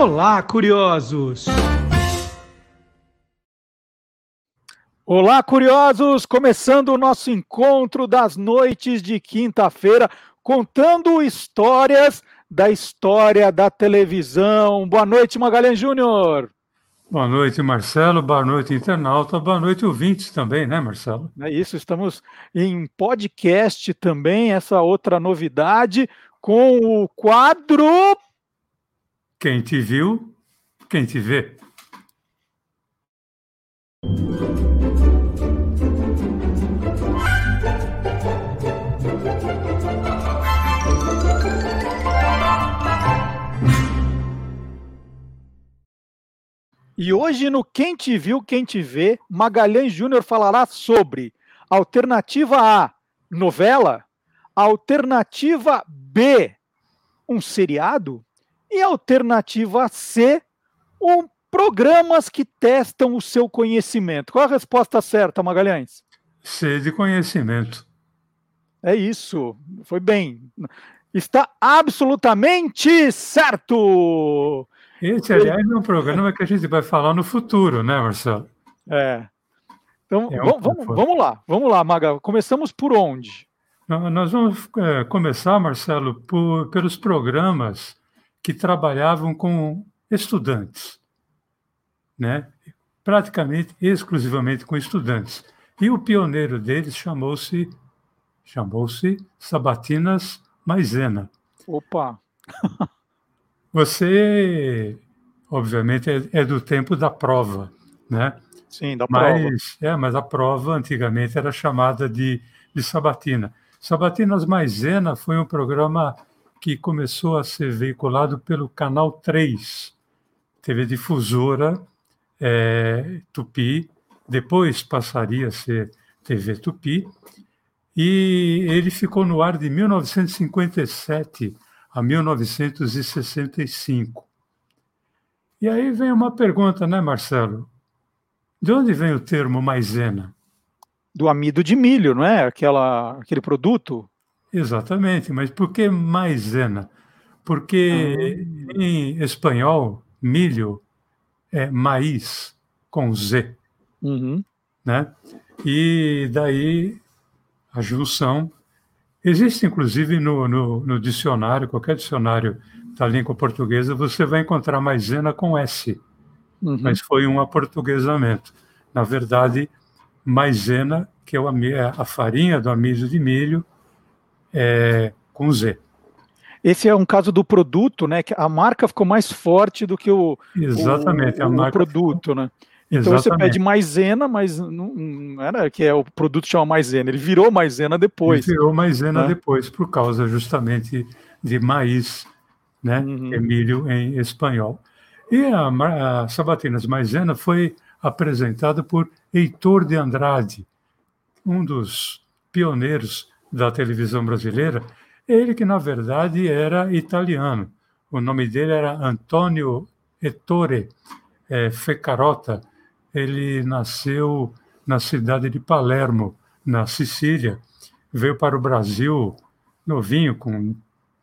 Olá, curiosos! Olá, curiosos! Começando o nosso encontro das noites de quinta-feira, contando histórias da história da televisão. Boa noite, Magalhães Júnior! Boa noite, Marcelo. Boa noite, internauta. Boa noite, ouvintes também, né, Marcelo? É isso, estamos em podcast também, essa outra novidade, com o quadro quem te viu, quem te vê. E hoje no Quem Te Viu, Quem Te Vê, Magalhães Júnior falará sobre alternativa A, novela, alternativa B, um seriado e alternativa C, um, programas que testam o seu conhecimento. Qual a resposta certa, Magalhães? C de conhecimento. É isso, foi bem. Está absolutamente certo! Esse, aliás, é um programa que a gente vai falar no futuro, né, Marcelo? É. Então, é um vamos, vamos lá, vamos lá, Maga. Começamos por onde? Nós vamos é, começar, Marcelo, por, pelos programas que trabalhavam com estudantes, né? praticamente exclusivamente com estudantes. E o pioneiro deles chamou-se chamou-se Sabatinas Maisena. Opa! Você, obviamente, é, é, do tempo da prova, né? Sim, da mas, prova. É, mas a prova antigamente era chamada de, de Sabatina. Sabatinas Maisena foi um programa que começou a ser veiculado pelo Canal 3, TV Difusora é, Tupi, depois passaria a ser TV Tupi, e ele ficou no ar de 1957 a 1965. E aí vem uma pergunta, né, Marcelo? De onde vem o termo maisena? Do amido de milho, não é? Aquela, aquele produto Exatamente, mas por que maisena? Porque ah. em espanhol, milho é maíz com Z, uhum. né? E daí a junção existe inclusive no, no, no, dicionário, qualquer dicionário da língua portuguesa, você vai encontrar maisena com S, uhum. mas foi um aportuguesamento. Na verdade, maisena, que é a farinha do amido de milho, é, com Z. Esse é um caso do produto, né? Que a marca ficou mais forte do que o, Exatamente, o, o produto, ficou... né? Então Exatamente. você pede maisena, mas não, não, era que é o produto chama maisena, ele virou maisena depois. Ele virou maisena né? depois, por causa justamente de maíz, né? Uhum. É milho em espanhol. E a, a Sabatinas Maisena foi apresentada por Heitor de Andrade, um dos pioneiros da televisão brasileira, ele que na verdade era italiano. O nome dele era Antonio Ettore é, Fecarota. Ele nasceu na cidade de Palermo, na Sicília. Veio para o Brasil novinho, com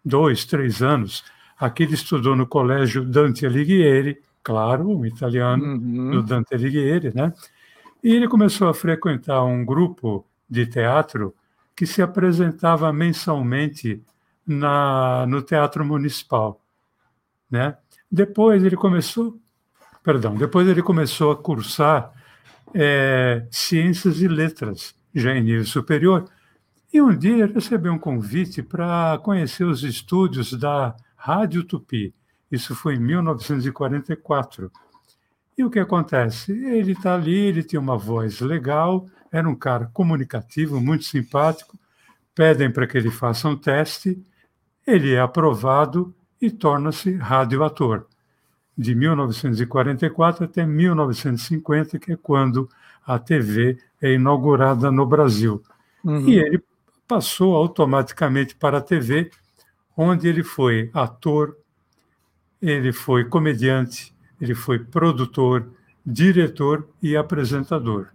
dois, três anos. Aqui ele estudou no colégio Dante Alighieri, claro, um italiano uhum. do Dante Alighieri, né? E ele começou a frequentar um grupo de teatro que se apresentava mensalmente na, no Teatro Municipal. Né? Depois ele começou, perdão, depois ele começou a cursar é, Ciências e Letras, já em nível superior, e um dia recebeu um convite para conhecer os estúdios da Rádio Tupi. Isso foi em 1944. E o que acontece? Ele está ali, ele tinha uma voz legal, era um cara comunicativo, muito simpático. Pedem para que ele faça um teste, ele é aprovado e torna-se radioator. De 1944 até 1950, que é quando a TV é inaugurada no Brasil. Uhum. E ele passou automaticamente para a TV, onde ele foi ator, ele foi comediante, ele foi produtor, diretor e apresentador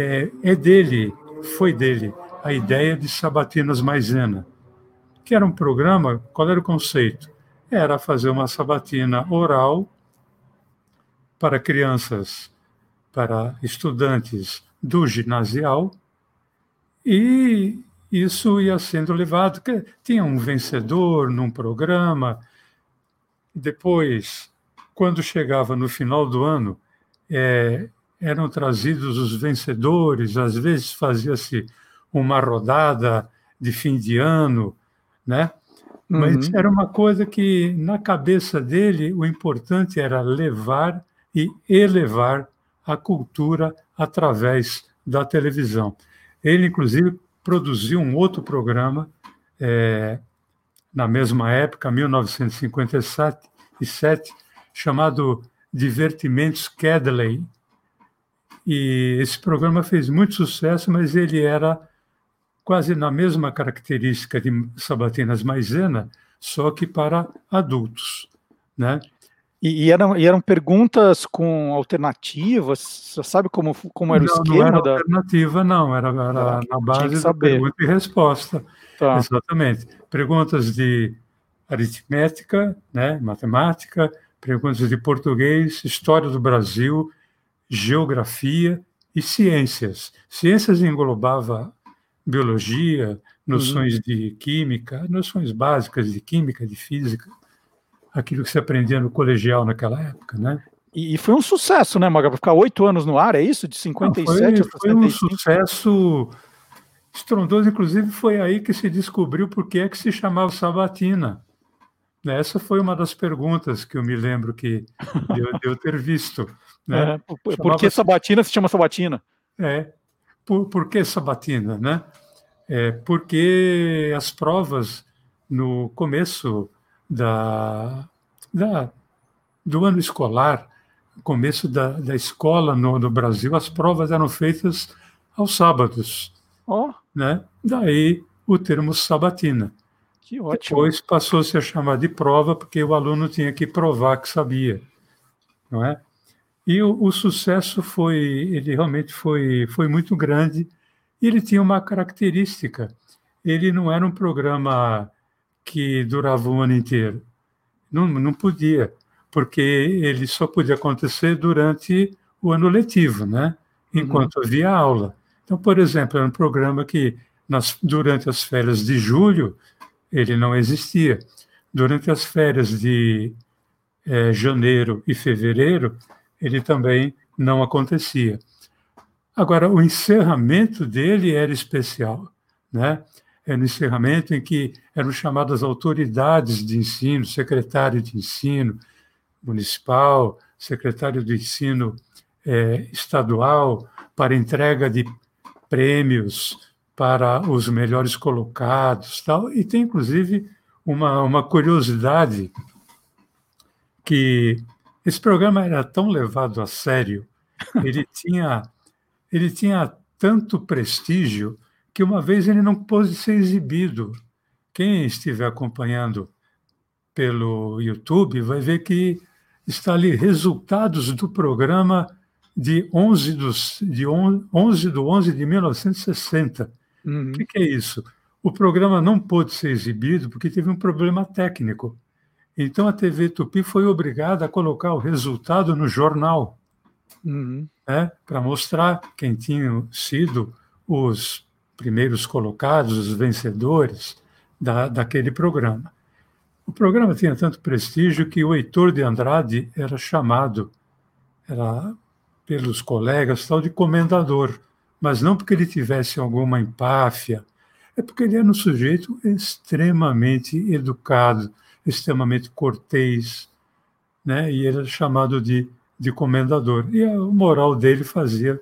é, é dele, foi dele, a ideia de Sabatinas Maisena, que era um programa, qual era o conceito? era fazer uma sabatina oral para crianças, para estudantes do ginasial, e isso ia sendo levado. Tinha um vencedor num programa, depois, quando chegava no final do ano, é, eram trazidos os vencedores, às vezes fazia-se uma rodada de fim de ano, né? Mas uhum. era uma coisa que, na cabeça dele, o importante era levar e elevar a cultura através da televisão. Ele, inclusive, produziu um outro programa é, na mesma época, 1957, chamado Divertimentos Cadley. E esse programa fez muito sucesso, mas ele era quase na mesma característica de Sabatinas Maisena, só que para adultos, né? E, e, eram, e eram perguntas com alternativas? Você sabe como, como era não, o esquema? Não era da... alternativa, não, era, era ah, na base da pergunta e resposta. Tá. Exatamente. Perguntas de aritmética, né, matemática, perguntas de português, história do Brasil, geografia e ciências. Ciências englobava biologia, noções uhum. de química, noções básicas de química, de física, aquilo que se aprendia no colegial naquela época, né? E, foi um sucesso, né, Maga? Ficar oito anos no ar, é isso? De 57 Não, foi, foi um sucesso estrondoso. Inclusive, foi aí que se descobriu por que é que se chamava Sabatina. Essa foi uma das perguntas que eu me lembro que de eu, eu ter visto. Né? É, por, por que Sabatina se chama Sabatina? É, por, por que Sabatina? Né? É, porque as provas no começo da, da, do ano escolar, começo da, da escola no, no Brasil, as provas eram feitas aos sábados. Oh. Né? Daí o termo sabatina. Que ótimo. Depois passou-se a chamar de prova, porque o aluno tinha que provar que sabia. Não é? E o, o sucesso foi, ele realmente foi, foi muito grande. E ele tinha uma característica: ele não era um programa que durava o ano inteiro. Não, não podia, porque ele só podia acontecer durante o ano letivo, né? enquanto uhum. havia aula. Então, por exemplo, era um programa que nas, durante as férias de julho ele não existia. Durante as férias de é, janeiro e fevereiro ele também não acontecia. Agora, o encerramento dele era especial, né? Era um encerramento em que eram chamadas autoridades de ensino, secretário de ensino municipal, secretário de ensino é, estadual, para entrega de prêmios para os melhores colocados, tal. E tem inclusive uma, uma curiosidade que esse programa era tão levado a sério, ele tinha ele tinha tanto prestígio que uma vez ele não pôde ser exibido. Quem estiver acompanhando pelo YouTube vai ver que está ali resultados do programa de 11, dos, de 11 do 11 de 1960. Uhum. O que, que é isso? O programa não pôde ser exibido porque teve um problema técnico. Então a TV Tupi foi obrigada a colocar o resultado no jornal, uhum. né, para mostrar quem tinham sido os primeiros colocados, os vencedores da, daquele programa. O programa tinha tanto prestígio que o Heitor de Andrade era chamado, era pelos colegas, tal de comendador, mas não porque ele tivesse alguma empáfia, é porque ele era um sujeito extremamente educado, extremamente cortês, né? e era chamado de, de comendador. E a moral dele fazia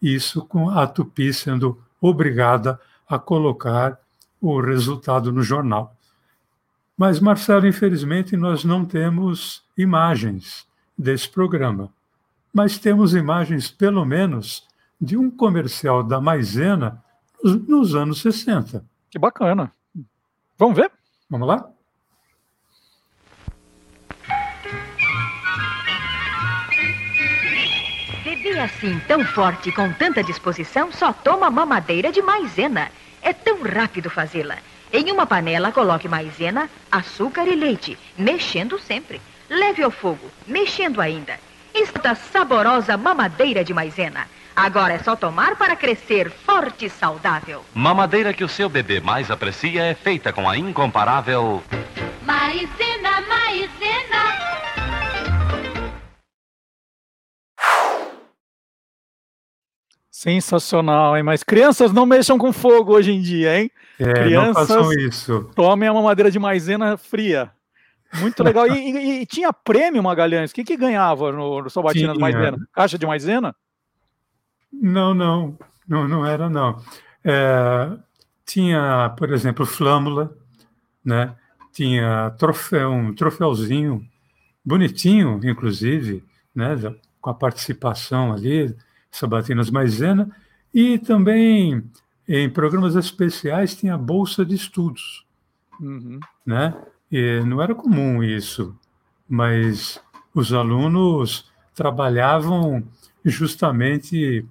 isso com a Tupi sendo obrigada a colocar o resultado no jornal. Mas, Marcelo, infelizmente, nós não temos imagens desse programa mas temos imagens, pelo menos, de um comercial da Maisena nos, nos anos 60. Que bacana. Vamos ver? Vamos lá? Bebê assim tão forte com tanta disposição só toma mamadeira de maisena. É tão rápido fazê-la. Em uma panela, coloque maisena, açúcar e leite, mexendo sempre. Leve ao fogo, mexendo ainda. Esta saborosa mamadeira de maisena. Agora é só tomar para crescer forte e saudável. Mamadeira que o seu bebê mais aprecia é feita com a incomparável. Maisena, maisena. Sensacional, hein? Mas crianças não mexam com fogo hoje em dia, hein? É, crianças não façam isso. tomem a mamadeira de maisena fria. Muito legal. E, e- e tinha prêmio, Magalhães? O que, que ganhava no, no Sabatinas. Maisena? Caixa de maisena? Não, não, não, não era não. É, tinha, por exemplo, flâmula, né? Tinha troféu, um troféuzinho bonitinho, inclusive, né? Com a participação ali, Sabatinas Maisena, e também em programas especiais tinha bolsa de estudos, Uhum. né? E não era comum isso, mas os alunos trabalhavam justamente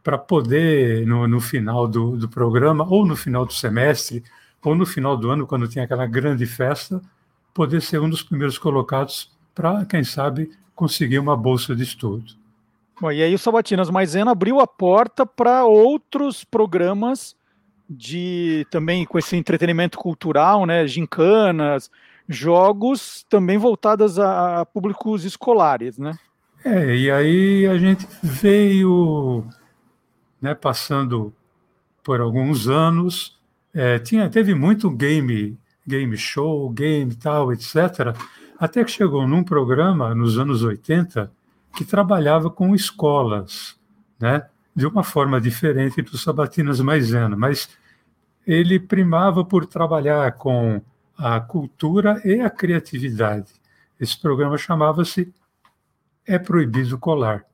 para poder, no, no final do, do programa, ou no final do semestre, ou no final do ano, quando tinha aquela grande festa, poder ser um dos primeiros colocados para, quem sabe, conseguir uma bolsa de estudo. Bom, e aí o Sabatinas Maisena abriu a porta para outros programas de também com esse entretenimento cultural, né? Gincanas, jogos também voltadas a, públicos escolares, né? É, e aí a gente veio né, passando por alguns anos, é, tinha, teve muito game, game show, game tal, etc., até que chegou num programa nos anos 80 que trabalhava com escolas, né, de uma forma diferente do Sabatinas Maisena, mas ele primava por trabalhar com a cultura e a criatividade. Esse programa chamava-se É Proibido Colar.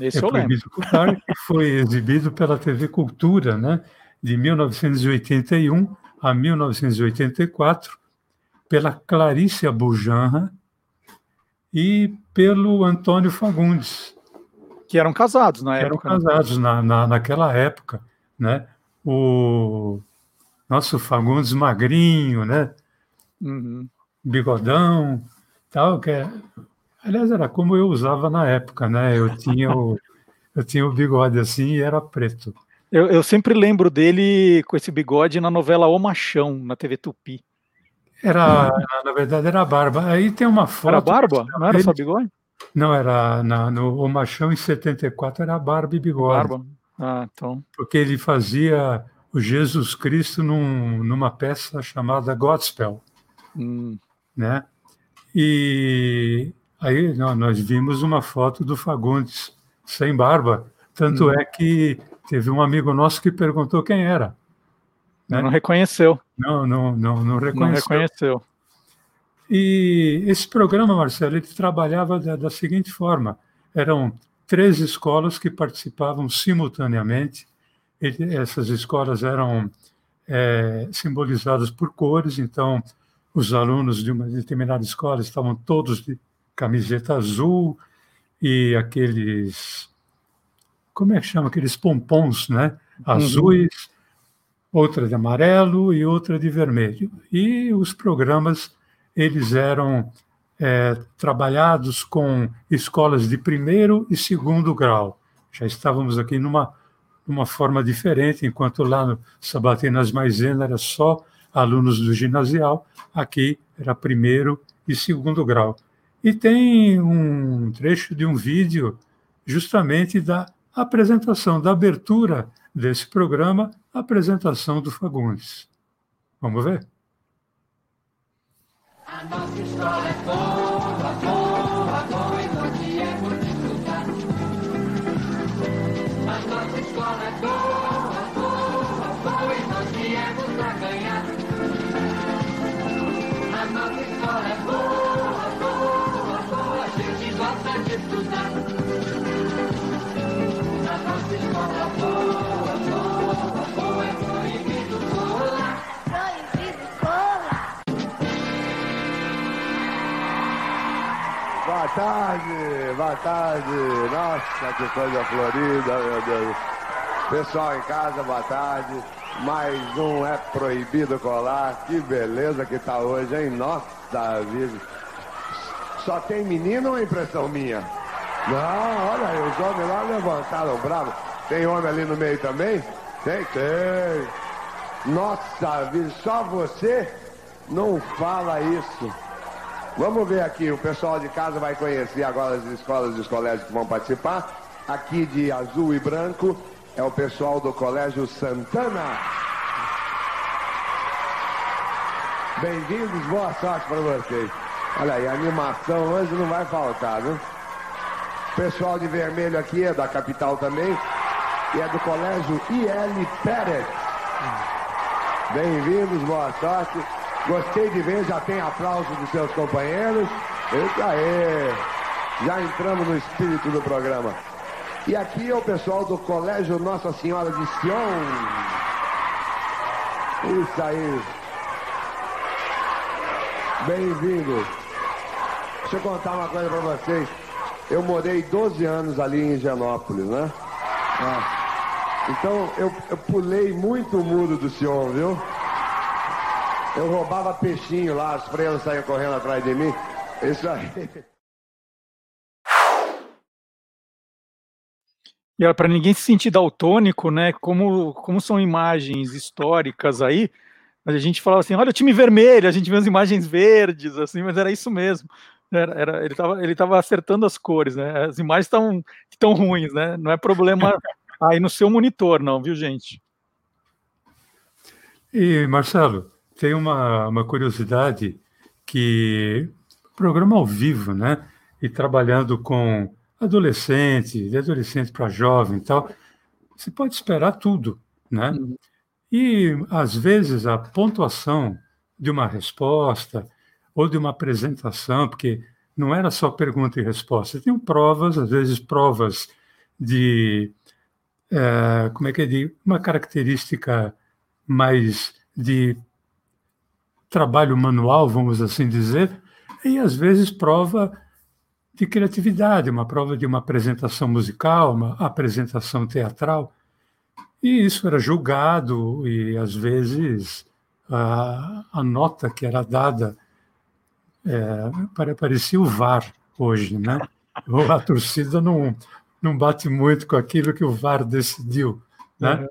Esse É. Proibido Colar, que foi exibido pela TV Cultura, né, de 1981 a 1984, pela Clarice Abujanra e pelo Antônio Fagundes, Que eram casados na eram época. né? casados na, na, naquela época, né? O nosso Fagundes magrinho, né? Uhum. bigodão, tal, que é, aliás era como eu usava na época, né? Eu tinha o eu tinha o bigode assim e era preto. Eu, eu sempre lembro dele com esse bigode na novela O Machão, na TV Tupi. Era na verdade era barba. Aí tem uma foto. Era barba? Não era só bigode? Não era na, no o Machão em 74 era barba e bigode, Barba. Ah, então. porque ele fazia o Jesus Cristo num, numa peça chamada Godspell. hum, né? E aí nó- nós vimos uma foto do Fagundes sem barba, tanto Hum. é que teve um amigo nosso que perguntou quem era. Né? Não reconheceu. Não, não, não, não Não reconheceu. E esse programa, Marcelo, ele trabalhava da, da seguinte forma: eram três escolas que participavam simultaneamente. Ele- essas escolas eram eh, simbolizadas por cores, então os alunos de uma determinada escola estavam todos de camiseta azul e aqueles como é que chama aqueles pompons, né? Azuis, outra de amarelo e outra de vermelho. E os programas eles eram eh, trabalhados com escolas de primeiro e segundo grau. Já estávamos aqui numa uma forma diferente, enquanto lá no Sabatinas Maisena era só alunos do ginasial, aqui era primeiro e segundo grau. E tem um trecho de um vídeo justamente da apresentação, da abertura desse programa, apresentação do Fagundes. Vamos ver? Proibido tarde, boa tarde. Nossa, que coisa florida, meu Deus. Pessoal em casa, boa tarde. Mais um é proibido colar. Que beleza que tá hoje, hein? Nossa vida. Só tem menino ou é impressão minha? Não, olha aí, os homens lá levantaram bravo. Tem homem ali no meio também? Tem, tem. Nossa vida, só você não fala isso. Vamos ver aqui, o pessoal de casa vai conhecer agora as escolas e os colégios que vão participar. Aqui de azul e branco é o pessoal do Colégio Santana. Bem-vindos, boa sorte para vocês. Olha aí, animação hoje não vai faltar, viu? O pessoal de vermelho aqui é da capital também e é do Colégio IL Pérez. Bem-vindos, boa sorte. Gostei de ver, já tem aplauso dos seus companheiros. Eita aí! Já entramos no espírito do programa. E aqui é o pessoal do Colégio Nossa Senhora de Sion. Isso aí. Bem-vindo. Deixa eu contar uma coisa pra vocês. Eu morei 12 anos ali em Higienópolis, né? É. Então eu, eu pulei muito o muro do Sion, viu? Eu roubava peixinho lá, as freiras saíam correndo atrás de mim. Isso aí. E para ninguém se sentir daltônico, né? Como, como são imagens históricas aí, a gente falava assim, olha o time vermelho, a gente vê as imagens verdes, assim, mas era isso mesmo. Era, era, ele estava ele tava acertando as cores, né? As imagens estão tão ruins, né? Não é problema aí no seu monitor, não, viu, gente? E, Marcelo, tem uma, uma curiosidade que programa ao vivo, né? E trabalhando com adolescente, de adolescente para jovem e tal, você pode esperar tudo, né? Uhum. E, às vezes, a pontuação de uma resposta ou de uma apresentação, porque não era só pergunta e resposta, tinham provas, às vezes provas de, é, como é que é, de uma característica mais de trabalho manual, vamos assim dizer, e às vezes prova de criatividade, uma prova de uma apresentação musical, uma apresentação teatral. E isso era julgado e, às vezes, a, a nota que era dada é, parecia o VAR hoje, né? A torcida não, não bate muito com aquilo que o VAR decidiu, né?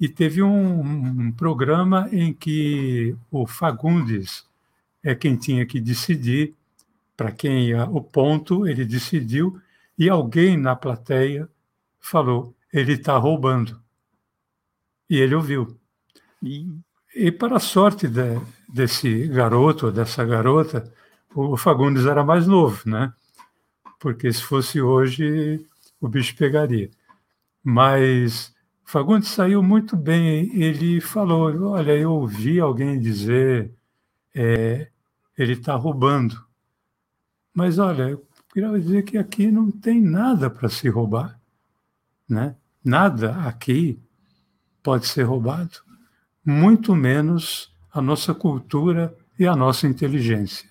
E teve um, um, programa em que o Fagundes é quem tinha que decidir para quem ia o ponto, ele decidiu, e alguém na plateia falou: ele está roubando. E ele ouviu. E, e para a sorte de, desse garoto, dessa garota, o Fagundes era mais novo, né? Porque se fosse hoje, o bicho pegaria. Mas Fagundes saiu muito bem. Ele falou: Olha, eu ouvi alguém dizer, é, ele está roubando. Mas olha, eu queria dizer que aqui não tem nada para se roubar, né? Nada aqui pode ser roubado, muito menos a nossa cultura e a nossa inteligência.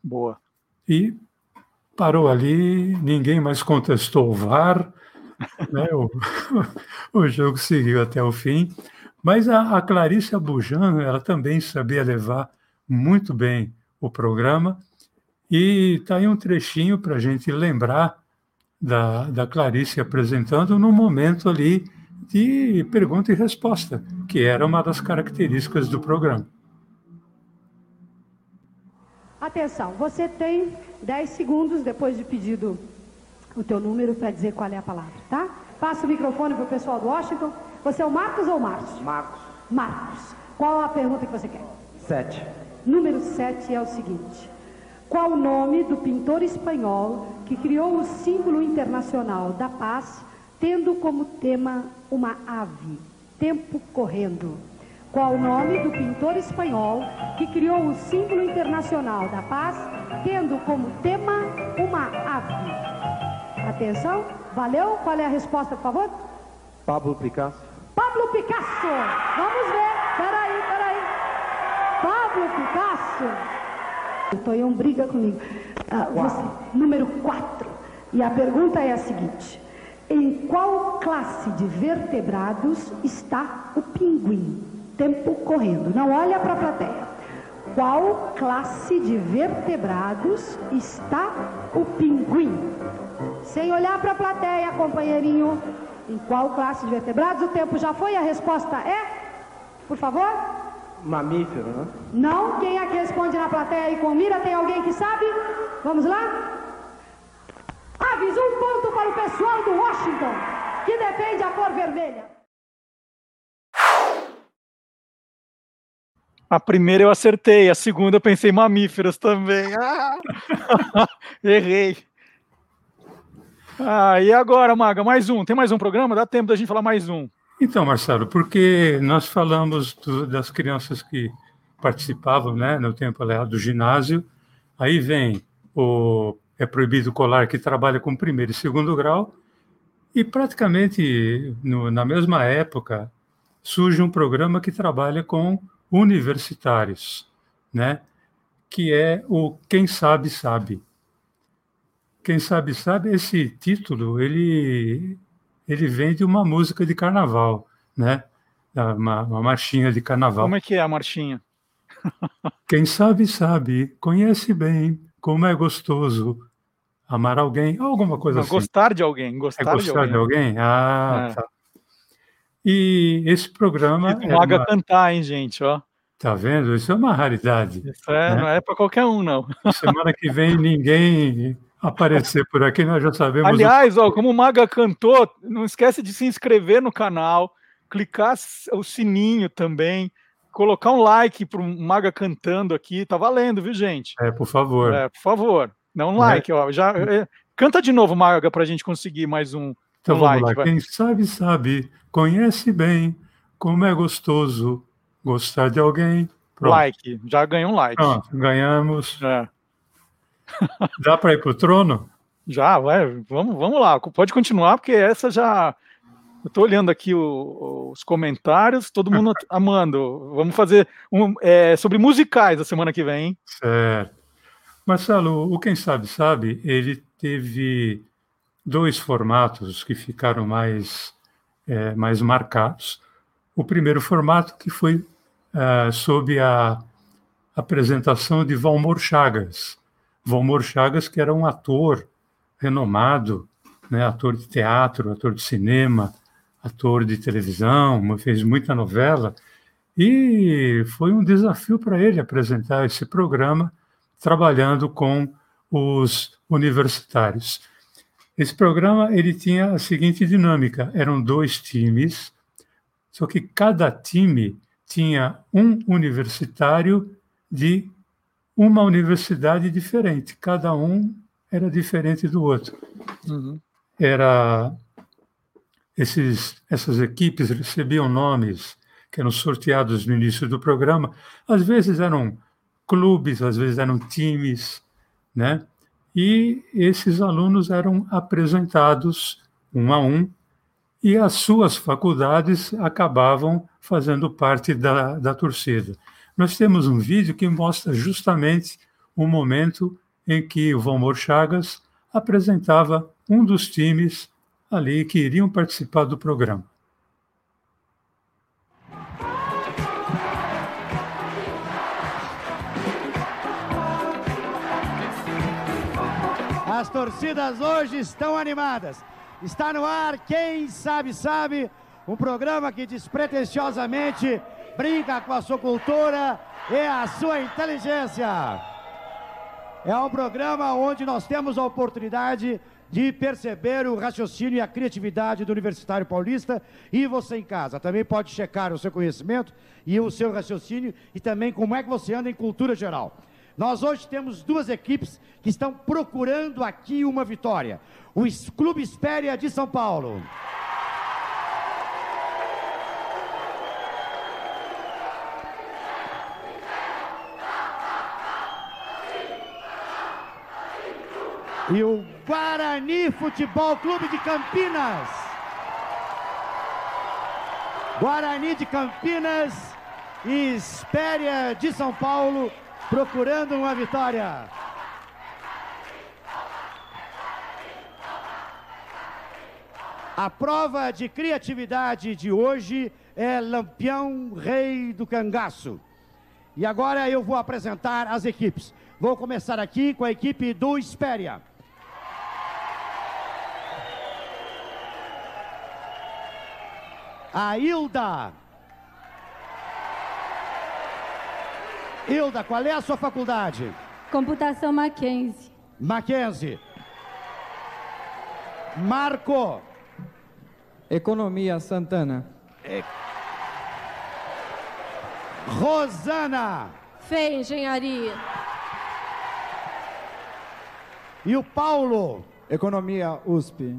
Boa. E parou ali, ninguém mais contestou o VAR, né? o, o, jogo seguiu até o fim. Mas a, a Clarice Abujan, ela também sabia levar muito bem o programa, e está aí um trechinho para a gente lembrar da, da Clarice apresentando no momento ali de pergunta e resposta, que era uma das características do programa. Atenção, você tem 10 segundos depois de pedido o teu número para dizer qual é a palavra, tá? Passa o microfone para o pessoal do Washington. Você é o Marcos ou o Marcos? Marcos. Marcos. Qual a pergunta que você quer? Sete. Número 7 é o seguinte. Qual o nome do pintor espanhol que criou o símbolo internacional da paz tendo como tema uma ave, tempo correndo. Qual o nome do pintor espanhol que criou o símbolo internacional da paz, tendo como tema uma ave? Atenção, valeu? Qual é a resposta, por favor? Pablo Picasso. Pablo Picasso! Vamos ver, peraí, peraí. Pablo Picasso. O Tonhão briga comigo. Ah, você, número 4. E a pergunta é a seguinte. Em qual classe de vertebrados está o pinguim? Tempo correndo. Não olha para a plateia. Qual classe de vertebrados está o pinguim? Sem olhar para a plateia, companheirinho. Em qual classe de vertebrados? O tempo já foi, a resposta é? Por favor? Mamífero, né? Não? Quem é que responde na plateia e com mira? Tem alguém que sabe? Vamos lá? Aviso um ponto para o pessoal do Washington, que defende a cor vermelha. A primeira eu acertei, a segunda eu pensei mamíferos também. Ah! Errei. Ah, e agora, Maga, mais um. Tem mais um programa? Dá tempo da gente falar mais um. Então, Marcelo, porque nós falamos do, das crianças que participavam né, no tempo do ginásio, aí vem o É Proibido Colar, que trabalha com primeiro e segundo grau, e praticamente no, na mesma época surge um programa que trabalha com universitários, né? que é o Quem Sabe Sabe. Quem Sabe Sabe, esse título, ele, ele vem de uma música de carnaval, né? Uma, uma marchinha de carnaval. Como é que é a marchinha? Quem sabe, sabe, conhece bem como é gostoso amar alguém, alguma coisa Não, assim. Gostar de alguém. Gostar, é gostar de alguém. Ah, É. tá. E esse programa. E é Maga uma- cantar, hein, gente? Ó. Tá vendo? Isso é uma raridade. Isso é, né? não é para qualquer um, não. Semana que vem ninguém aparecer por aqui, nós já sabemos. o- Aliás, ó, como o Maga cantou, não esquece de se inscrever no canal, clicar o sininho também, colocar um like para o Maga cantando aqui, tá valendo, viu, gente? É, por favor. É, por favor, dá um like, ó. Já, é, canta de novo, Maga, para a gente conseguir mais um, Então um vamos like. lá. Quem sabe, sabe, conhece bem como é gostoso gostar de alguém. Pronto. Like, já ganhou um like. Pronto, ganhamos. É. Dá para ir para o trono? Já, vai, vamos, vamos lá. Pode continuar, porque essa já. Eu tô olhando aqui o- os comentários, todo mundo amando. Vamos fazer um, é, sobre musicais a semana que vem, hein? Certo. Marcelo, o Quem Sabe Sabe, ele teve dois formatos que ficaram mais, eh, mais marcados. O primeiro formato que foi ah, sob a apresentação de Valmor Chagas. Valmor Chagas, que era um ator renomado, né, ator de teatro, ator de cinema, ator de televisão, fez muita novela, e foi um desafio para ele apresentar esse programa trabalhando com os universitários. Esse programa ele tinha a seguinte dinâmica: eram dois times, só que cada time tinha um universitário de uma universidade diferente. Cada um era diferente do outro. Era esses, essas equipes recebiam nomes que eram sorteados no início do programa. Às vezes eram clubes, às vezes eram times, né? E esses alunos eram apresentados um a um e as suas faculdades acabavam fazendo parte da, da torcida. Nós temos um vídeo que mostra justamente o momento em que o Valmor Chagas apresentava um dos times ali que iriam participar do programa. As torcidas hoje estão animadas. Está no ar, quem sabe, sabe, um programa que despretensiosamente brinca com a sua cultura e a sua inteligência. É um programa onde nós temos a oportunidade de perceber o raciocínio e a criatividade do Universitário Paulista e você em casa também pode checar o seu conhecimento e o seu raciocínio e também como é que você anda em cultura geral. Nós hoje temos duas equipes que estão procurando aqui uma vitória. O Clube Espéria de São Paulo. E o Guarani Futebol Clube de Campinas. Guarani de Campinas e Espéria de São Paulo procurando uma vitória. A prova de criatividade de hoje é Lampião Rei do Cangaço. E agora eu vou apresentar as equipes. Vou começar aqui com a equipe do Espéria. A Hilda. Hilda, qual é a sua faculdade? Computação Mackenzie. Mackenzie. Marco. Economia Santana. E... Rosana. Fê Engenharia. E o Paulo? Economia USP.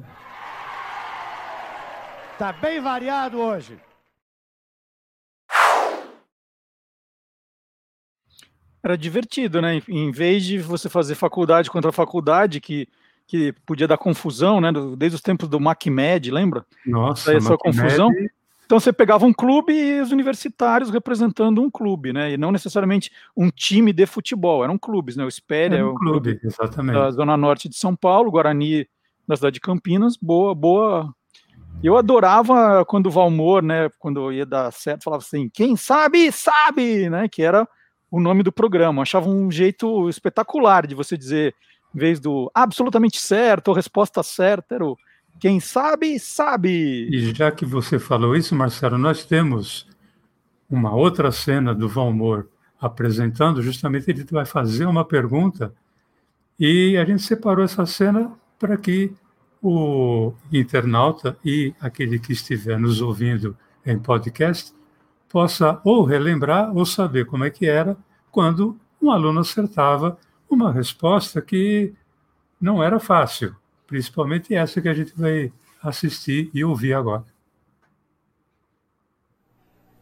Tá bem variado hoje. Era divertido, né? Em vez de você fazer faculdade contra faculdade, que, que podia dar confusão, né? Desde os tempos do MacMed, lembra? Nossa, essa confusão. Então você pegava um clube e os universitários representando um clube, né? E não necessariamente um time de futebol, eram clubes, né? O Espéria Era é um um clube, clube exatamente. da Zona Norte de São Paulo, Guarani da cidade de Campinas, boa, boa. Eu adorava quando o Valmor, né? Quando ia dar certo, falava assim: quem sabe, sabe, né? Que era o nome do programa. Eu achava um jeito espetacular de você dizer, em vez do absolutamente certo, ou resposta certa, era o quem sabe, sabe. E já que você falou isso, Marcelo, nós temos uma outra cena do Valmor apresentando, justamente ele vai fazer uma pergunta e a gente separou essa cena para que o internauta e aquele que estiver nos ouvindo em podcast possa ou relembrar ou saber como é que era quando um aluno acertava uma resposta que não era fácil, principalmente essa que a gente vai assistir e ouvir agora.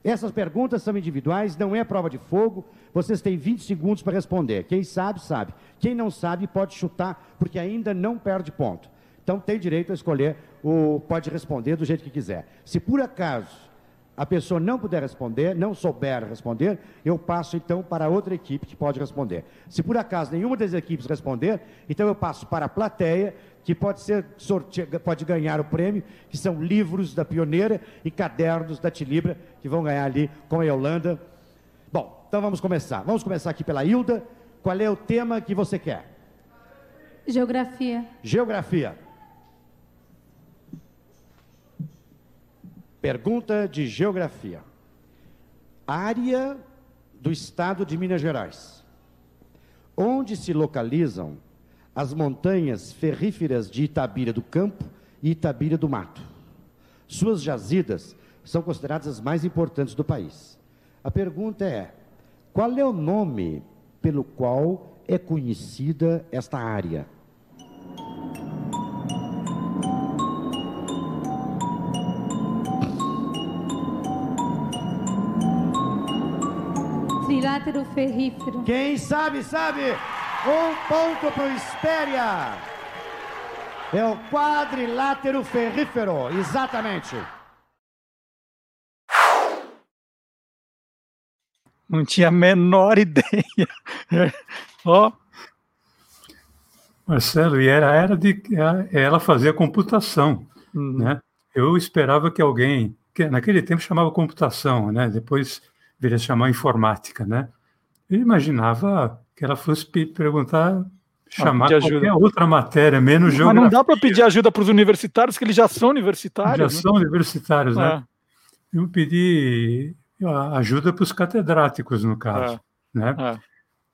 Essas perguntas são individuais, não é prova de fogo. Vocês têm 20 segundos para responder. Quem sabe, sabe. Quem não sabe, pode chutar, porque ainda não perde ponto. Então tem direito a escolher, o, pode responder do jeito que quiser. Se por acaso a pessoa não puder responder, não souber responder, eu passo então para outra equipe que pode responder. Se por acaso nenhuma das equipes responder, então eu passo para a plateia, que pode ser sorte... pode ganhar o prêmio, que são livros da Pioneira e cadernos da Tilibra, que vão ganhar ali com a Yolanda. Bom, então vamos começar. Vamos começar aqui pela Hilda. Qual é o tema que você quer? Geografia. Geografia. Pergunta de geografia. Área do estado de Minas Gerais. Onde se localizam as montanhas ferríferas de Itabira do Campo e Itabira do Mato? Suas jazidas são consideradas as mais importantes do país. A pergunta é: qual é o nome pelo qual é conhecida esta área? Trilátero ferrífero. Quem sabe, sabe. Um ponto para o Espéria. É o quadrilátero ferrífero, exatamente. Não tinha a menor ideia. Ó. Marcelo, e era era de ela fazer a computação, Uhum. né? Eu esperava que alguém, que naquele tempo chamava computação, né? Depois viria a chamar informática, né? Eu imaginava que ela fosse pe- perguntar, chamar pedir qualquer outra matéria, menos Mas geografia. não dá para pedir ajuda para os universitários, que eles já são Já universitários. né? são universitários, né? É. Eu pedi ajuda para os catedráticos, no caso, É. né? É.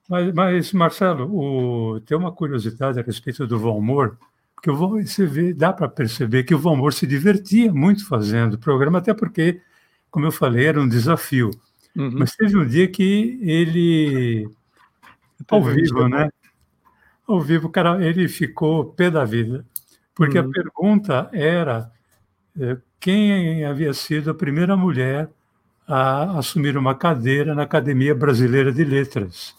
Mas, mas, Marcelo, o, tem uma curiosidade a respeito do Valmor, porque o Val- você vê, dá para perceber que o Valmor se divertia muito fazendo o programa, até porque, como eu falei, era um desafio. Uhum. Mas teve um dia que ele, ao vivo, né? Ao vivo, cara, ele ficou pé da vida, porque Uhum. a pergunta era eh, quem havia sido a primeira mulher a assumir uma cadeira na Academia Brasileira de Letras.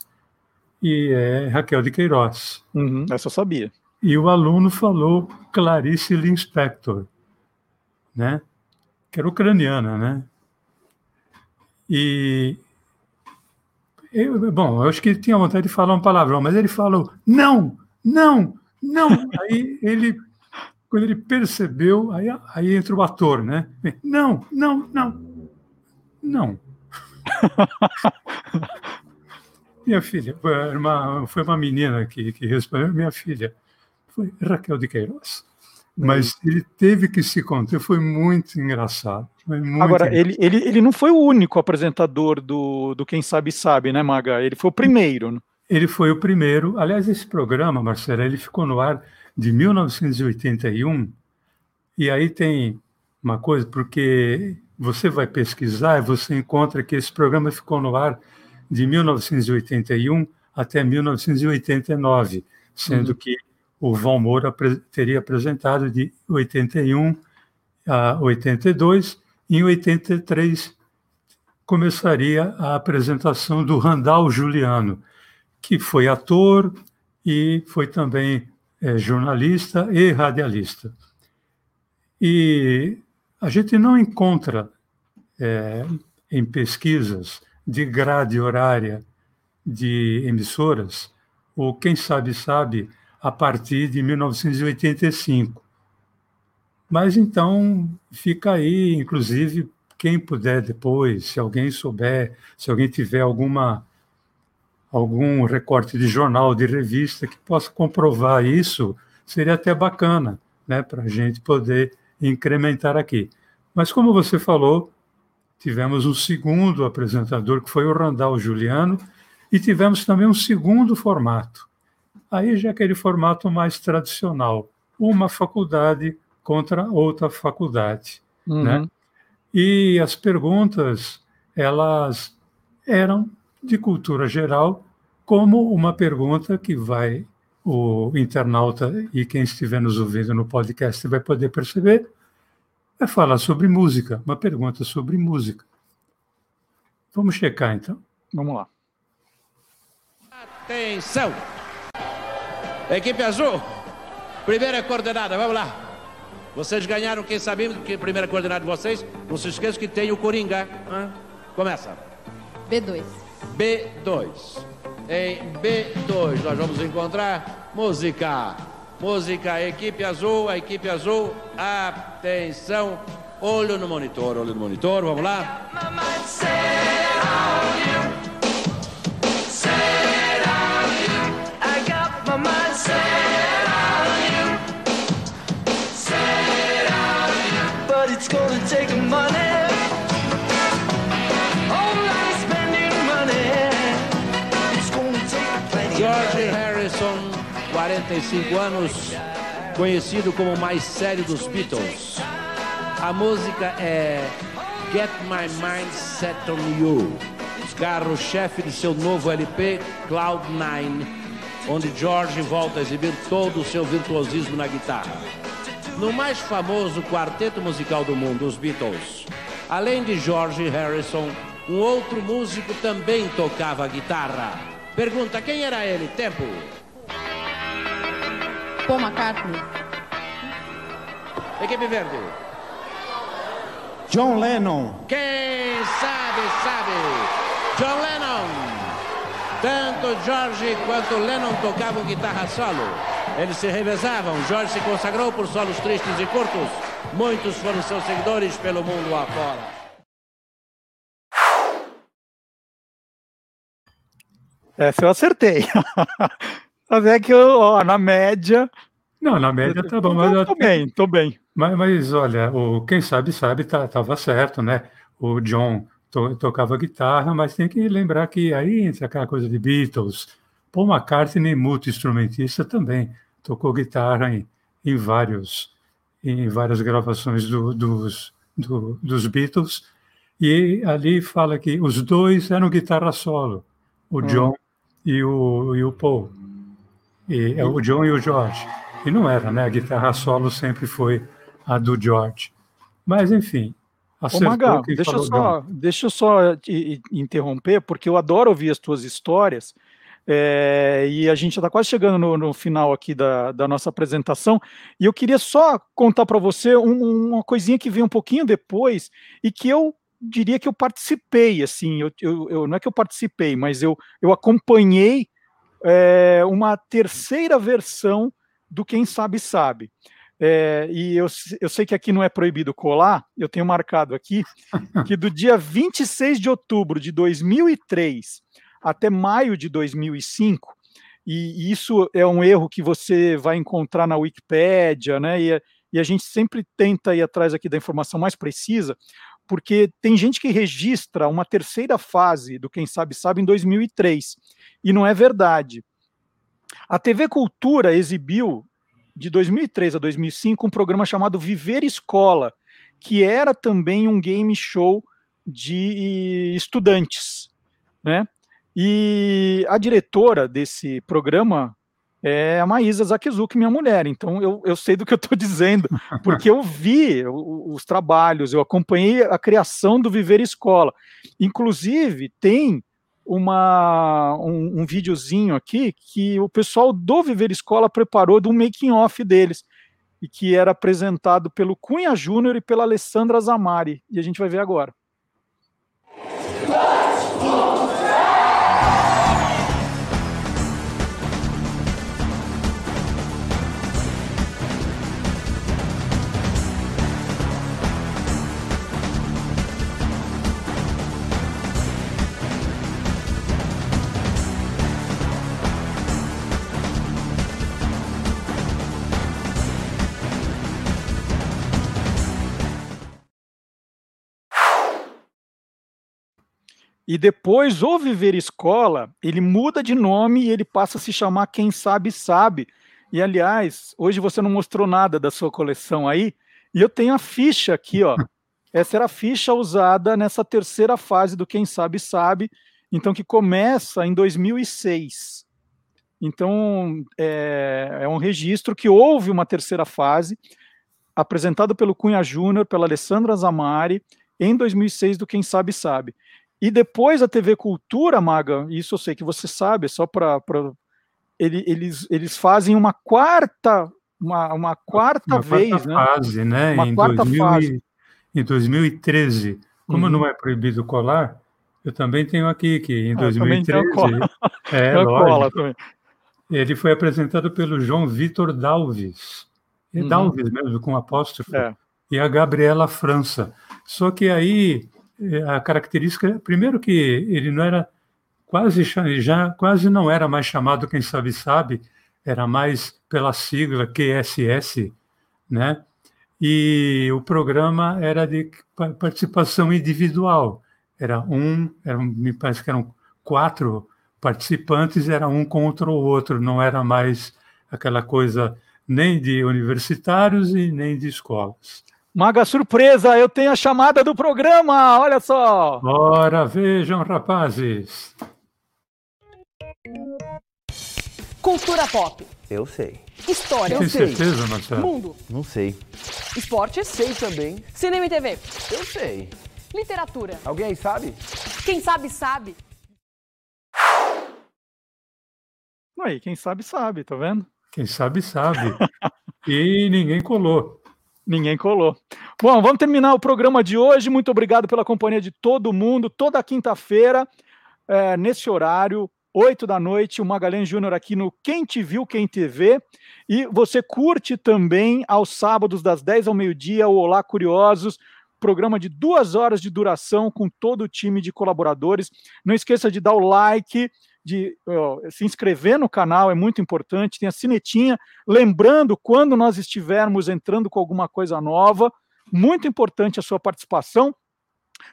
E é Raquel de Queiroz. Uhum, essa eu sabia. E o aluno falou Clarice Lispector, né? que era ucraniana, né? E eu, bom, eu acho que ele tinha vontade de falar um palavrão, mas ele falou não, não, não. Aí ele Quando ele percebeu, aí, aí entra o ator, né? Não, não, não, não. minha filha, foi uma, foi uma menina que, que respondeu, minha filha, foi Raquel de Queiroz. Mas ele teve que se conter, foi muito engraçado. Foi muito Agora, engraçado. ele, ele, ele não foi o único apresentador do, do Quem Sabe Sabe, né, Maga? Ele foi o primeiro. né? Ele foi o primeiro. Aliás, esse programa, Marcelo, ele ficou no ar de 1981. E aí tem uma coisa, porque você vai pesquisar e você encontra que esse programa ficou no ar de 1981 até 1989, sendo Uhum. que o Val Moura teria apresentado de 81 a 82. Em 83 começaria a apresentação do Randall Juliano, que foi ator e foi também eh, jornalista e radialista. E a gente não encontra eh, em pesquisas de grade horária de emissoras, ou quem sabe sabe, a partir de 1985. Mas então fica aí, inclusive, quem puder depois, se alguém souber, se alguém tiver alguma algum recorte de jornal, de revista que possa comprovar isso, seria até bacana, né, para a gente poder incrementar aqui. Mas como você falou, tivemos um segundo apresentador que foi o Randall Juliano e tivemos também um segundo formato. Aí já é aquele formato mais tradicional, uma faculdade contra outra faculdade, Uhum. né? E as perguntas, elas eram de cultura geral, como uma pergunta que vai o internauta e quem estiver nos ouvindo no podcast vai poder perceber, é falar sobre música, uma pergunta sobre música. Vamos checar então. Vamos lá. Atenção! Equipe azul, primeira coordenada, vamos lá. Vocês ganharam, quem sabe, que primeira coordenada de vocês? Não se esqueça que tem o Coringa. hã? Começa. B2. B2. Em B2 nós vamos encontrar música. Música, equipe azul, a equipe azul, atenção. Olho no monitor, olho no monitor, vamos lá. 45 anos, conhecido como o mais sério dos Beatles. A música é Get My Mind Set on You, carro-chefe de seu novo LP Cloud9, onde George volta a exibir todo o seu virtuosismo na guitarra. No mais famoso quarteto musical do mundo, os Beatles, além de George Harrison, um outro músico também tocava guitarra. Pergunta, quem era ele? Tempo. Paul McCartney. Equipe verde. John Lennon. Quem sabe, sabe. John Lennon. Tanto George quanto Lennon tocavam guitarra solo. Eles se revezavam. George se consagrou por solos tristes e curtos. Muitos foram seus seguidores pelo mundo afora. Essa eu acertei. Mas é que eu, ó, na média. Não, na média tá bom. Mas Eu tô bem, tô bem. Mas, mas, olha, o quem sabe sabe tá, tava certo, né? O John to- tocava guitarra, mas tem que lembrar que aí entra aquela coisa de Beatles. Paul McCartney, multi-instrumentista, também tocou guitarra em, em vários em várias gravações do- dos, do- dos Beatles. E ali fala que os dois eram guitarra solo, o Hum. John e o, e o Paul. E, é o John e o George. E não era, né? A guitarra solo sempre foi a do George. Mas, enfim, Ô, acertou quem deixa eu, só, John. deixa eu só te- te interromper, porque eu adoro ouvir as tuas histórias. é, e a gente já está quase chegando no, no final aqui da, da nossa apresentação. E eu queria só contar para você um- uma coisinha que veio um pouquinho depois e que eu diria que eu participei. Assim, eu, eu- eu- não é que eu participei, mas eu, eu acompanhei é, uma terceira versão do Quem Sabe Sabe. É, e eu, eu sei que aqui não é proibido colar, eu tenho marcado aqui que do dia 26 de outubro de 2003 até maio de 2005, e isso é um erro que você vai encontrar na Wikipédia, né? E, e a gente sempre tenta ir atrás aqui da informação mais precisa, porque tem gente que registra uma terceira fase do Quem Sabe Sabe em 2003, e não é verdade. A TV Cultura exibiu de 2003 a 2005 um programa chamado Viver Escola, que era também um game show de estudantes, né? E a diretora desse programa é a Maísa Zakizuki, minha mulher. Então eu, eu sei do que eu estou dizendo, porque eu vi os, os trabalhos, eu acompanhei a criação do Viver Escola. Inclusive, tem uma, um, um videozinho aqui que o pessoal do Viver Escola preparou do making off deles e que era apresentado pelo Cunha Júnior e pela Alessandra Zamari. E a gente vai ver agora. E depois o Viver Escola, ele muda de nome e ele passa a se chamar Quem Sabe Sabe. E aliás, hoje você não mostrou nada da sua coleção aí, e eu tenho a ficha aqui, ó. Essa era a ficha usada nessa terceira fase do Quem Sabe Sabe, então que começa em 2006. Então é, é um registro que houve uma terceira fase, apresentado pelo Cunha Júnior, pela Alessandra Zamari, em 2006 do Quem Sabe Sabe. E depois a TV Cultura, Maga, isso eu sei que você sabe, é só para. Ele, eles, eles fazem uma quarta, uma, uma quarta uma vez, quarta né? fase, né? Uma em quarta 2000 fase. Em 2013. Como Uhum. não é proibido colar, eu também tenho aqui que em Ah, eu também tenho 2013. cola. É, cola lógico. também. Ele foi apresentado pelo João Vitor Dalves. É Uhum. Dalves mesmo, com apóstrofo. É. E a Gabriela França. Só que aí a característica, primeiro que ele não era quase já quase não era mais chamado quem sabe sabe, era mais pela sigla QSS, né? E o programa era de pa- participação individual. Era um, era, me parece que eram quatro participantes, era um contra o outro, não era mais aquela coisa nem de universitários e nem de escolas. Maga surpresa, eu tenho a chamada do programa, olha só. Ora, vejam, rapazes. Cultura pop. Eu sei. História. Tem certeza, Marcelo? Mundo. Não sei. Esporte. Sei também. Cinema e TV. Eu sei. Literatura. Alguém aí sabe? Quem sabe, sabe. Aí, quem sabe, sabe, tá vendo? Quem sabe, sabe. e ninguém colou. Ninguém colou. Bom, vamos terminar o programa de hoje. Muito obrigado pela companhia de todo mundo. Toda quinta-feira, é, nesse horário, 8 da noite, o Magalhães Júnior aqui no Quem Te Viu, Quem TV. E você curte também aos sábados, das 10 ao meio-dia, o Olá Curiosos, programa de duas horas de duração com todo o time de colaboradores. Não esqueça de dar o like, de ó, se inscrever no canal, é muito importante. Tem a sinetinha, lembrando quando nós estivermos entrando com alguma coisa nova. Muito importante a sua participação.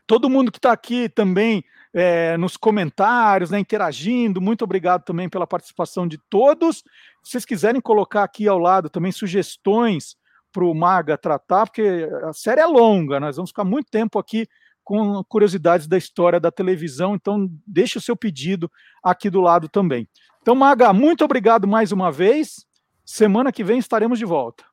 Todo mundo que está aqui também é, nos comentários, né, interagindo, muito obrigado também pela participação de todos. Se vocês quiserem colocar aqui ao lado também sugestões para o Maga tratar, porque a série é longa, nós vamos ficar muito tempo aqui com curiosidades da história da televisão, então deixe o seu pedido aqui do lado também. Então, Maga, muito obrigado mais uma vez. Semana que vem estaremos de volta.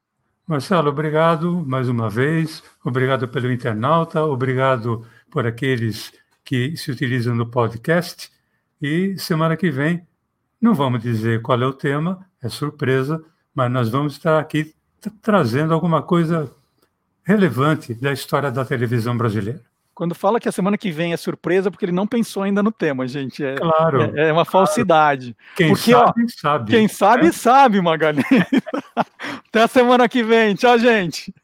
Marcelo, obrigado mais uma vez. Obrigado pelo internauta, obrigado por aqueles que se utilizam no podcast. E semana que vem, não vamos dizer qual é o tema, é surpresa, mas nós vamos estar aqui trazendo alguma coisa relevante da história da televisão brasileira. Quando fala que a semana que vem é surpresa, porque ele não pensou ainda no tema, gente. É, Claro, é, é uma falsidade. Quem porque, sabe, ó, sabe. Quem sabe, né? sabe, Magalhães. Até a semana que vem. Tchau, gente.